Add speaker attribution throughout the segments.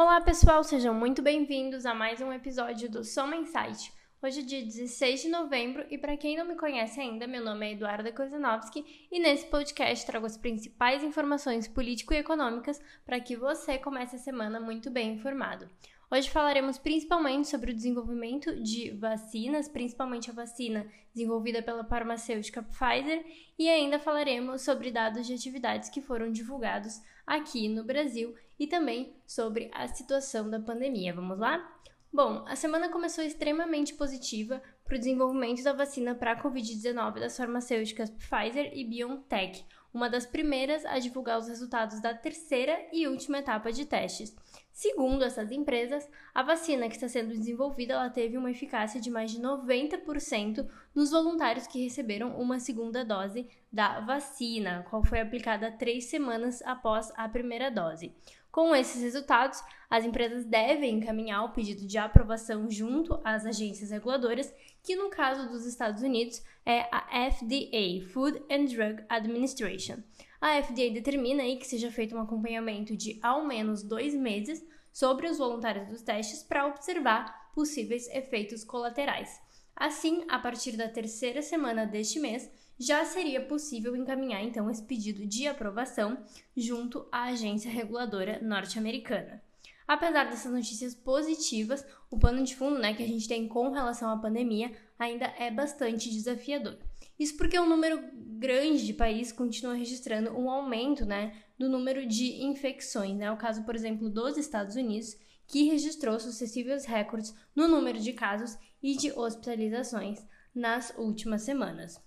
Speaker 1: Olá, pessoal, sejam muito bem-vindos a mais um episódio do Soma Insight. Hoje é dia 16 de novembro e para quem não me conhece ainda, meu nome é Eduarda Kozanovski e nesse podcast trago as principais informações político e econômicas para que você comece a semana muito bem informado. Hoje falaremos principalmente sobre o desenvolvimento de vacinas, principalmente a vacina desenvolvida pela farmacêutica Pfizer, e ainda falaremos sobre dados de atividades que foram divulgados aqui no Brasil e também sobre a situação da pandemia. Vamos lá? Bom, a semana começou extremamente positiva para o desenvolvimento da vacina para a Covid-19 das farmacêuticas Pfizer e BioNTech, uma das primeiras a divulgar os resultados da terceira e última etapa de testes. Segundo essas empresas, a vacina que está sendo desenvolvida teve uma eficácia de mais de 90% nos voluntários que receberam uma segunda dose da vacina, qual foi aplicada três semanas após a primeira dose. Com esses resultados, as empresas devem encaminhar o pedido de aprovação junto às agências reguladoras, que no caso dos Estados Unidos é a FDA, Food and Drug Administration. A FDA determina aí que seja feito um acompanhamento de ao menos dois meses sobre os voluntários dos testes para observar possíveis efeitos colaterais. Assim, a partir da terceira semana deste mês, já seria possível encaminhar então esse pedido de aprovação junto à agência reguladora norte-americana. Apesar dessas notícias positivas, o pano de fundo né, que a gente tem com relação à pandemia ainda é bastante desafiador. Isso porque um número grande de países continua registrando um aumento né, do número de infecções. Né? O caso, por exemplo, dos Estados Unidos, que registrou sucessivos recordes no número de casos e de hospitalizações nas últimas semanas.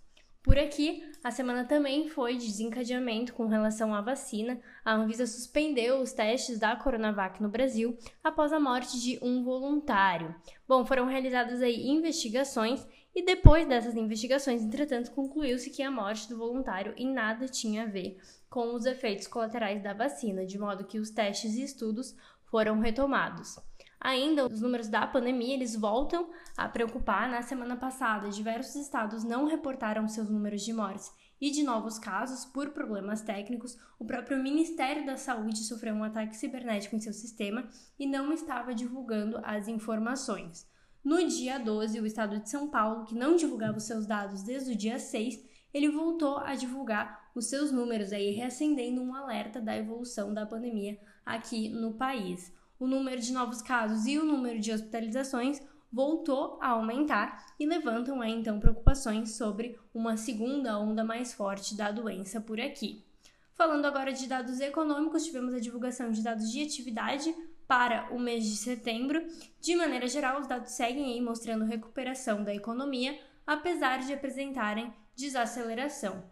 Speaker 1: Por aqui, a semana também foi de desencadeamento com relação à vacina. A Anvisa suspendeu os testes da Coronavac no Brasil após a morte de um voluntário. Bom, foram realizadas aí investigações e depois dessas investigações, entretanto, concluiu-se que a morte do voluntário em nada tinha a ver com os efeitos colaterais da vacina, de modo que os testes e estudos foram retomados. Ainda, os números da pandemia eles voltam a preocupar. Na semana passada, diversos estados não reportaram seus números de mortes e de novos casos por problemas técnicos. O próprio Ministério da Saúde sofreu um ataque cibernético em seu sistema e não estava divulgando as informações. No dia 12, o estado de São Paulo, que não divulgava os seus dados desde o dia 6, ele voltou a divulgar os seus números aí, reacendendo um alerta da evolução da pandemia aqui no país o número de novos casos e o número de hospitalizações voltou a aumentar e levantam aí, então preocupações sobre uma segunda onda mais forte da doença por aqui. Falando agora de dados econômicos, tivemos a divulgação de dados de atividade para o mês de setembro. De maneira geral, os dados seguem aí mostrando recuperação da economia, apesar de apresentarem desaceleração.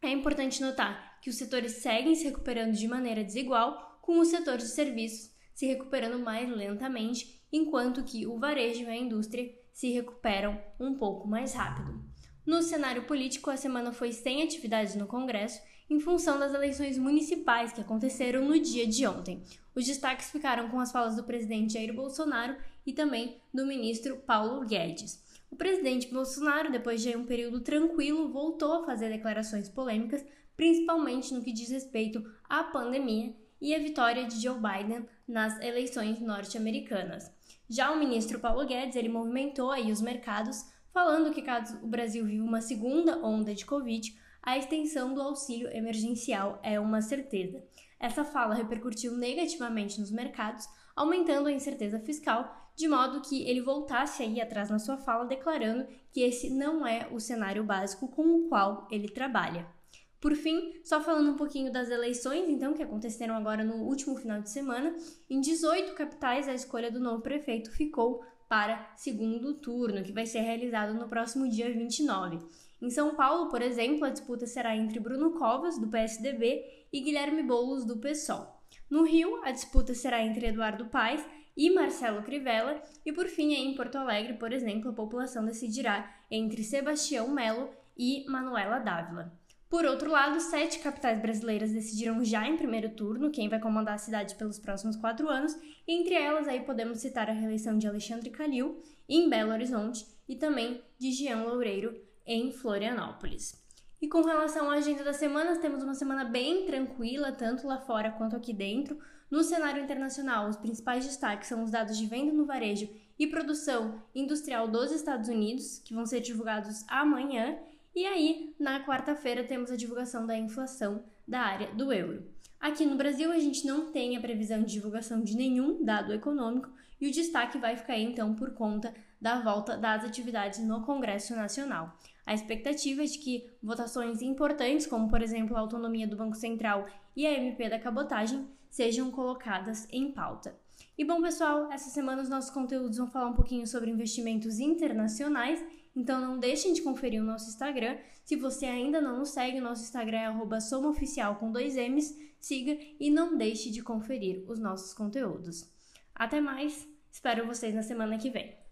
Speaker 1: É importante notar que os setores seguem se recuperando de maneira desigual, com o setor de serviços se recuperando mais lentamente, enquanto que o varejo e a indústria se recuperam um pouco mais rápido. No cenário político, a semana foi sem atividades no Congresso em função das eleições municipais que aconteceram no dia de ontem. Os destaques ficaram com as falas do presidente Jair Bolsonaro e também do ministro Paulo Guedes. O presidente Bolsonaro, depois de um período tranquilo, voltou a fazer declarações polêmicas, principalmente no que diz respeito à pandemia e a vitória de Joe Biden nas eleições norte-americanas. Já o ministro Paulo Guedes, ele movimentou aí os mercados, falando que caso o Brasil viva uma segunda onda de Covid, a extensão do auxílio emergencial é uma certeza. Essa fala repercutiu negativamente nos mercados, aumentando a incerteza fiscal, de modo que ele voltasse aí atrás na sua fala, declarando que esse não é o cenário básico com o qual ele trabalha. Por fim, só falando um pouquinho das eleições, então, que aconteceram agora no último final de semana, em 18 capitais a escolha do novo prefeito ficou para segundo turno, que vai ser realizado no próximo dia 29. Em São Paulo, por exemplo, a disputa será entre Bruno Covas, do PSDB, e Guilherme Boulos, do PSOL. No Rio, a disputa será entre Eduardo Paes e Marcelo Crivella, e por fim, em Porto Alegre, por exemplo, a população decidirá entre Sebastião Melo e Manuela Dávila. Por outro lado, sete capitais brasileiras decidiram já em primeiro turno quem vai comandar a cidade pelos próximos quatro anos, entre elas aí podemos citar a reeleição de Alexandre Calil em Belo Horizonte e também de Jean Loureiro em Florianópolis. E com relação à agenda das semanas, temos uma semana bem tranquila, tanto lá fora quanto aqui dentro. No cenário internacional, os principais destaques são os dados de venda no varejo e produção industrial dos Estados Unidos, que vão ser divulgados amanhã, e aí, na quarta-feira, temos a divulgação da inflação da área do euro. Aqui no Brasil, a gente não tem a previsão de divulgação de nenhum dado econômico e o destaque vai ficar então por conta da volta das atividades no Congresso Nacional. A expectativa é de que votações importantes, como por exemplo a autonomia do Banco Central e a MP da cabotagem, sejam colocadas em pauta. E bom, pessoal, essa semana os nossos conteúdos vão falar um pouquinho sobre investimentos internacionais, então não deixem de conferir o nosso Instagram. Se você ainda não nos segue, o nosso Instagram é somaoficial com dois M's, siga e não deixe de conferir os nossos conteúdos. Até mais, espero vocês na semana que vem.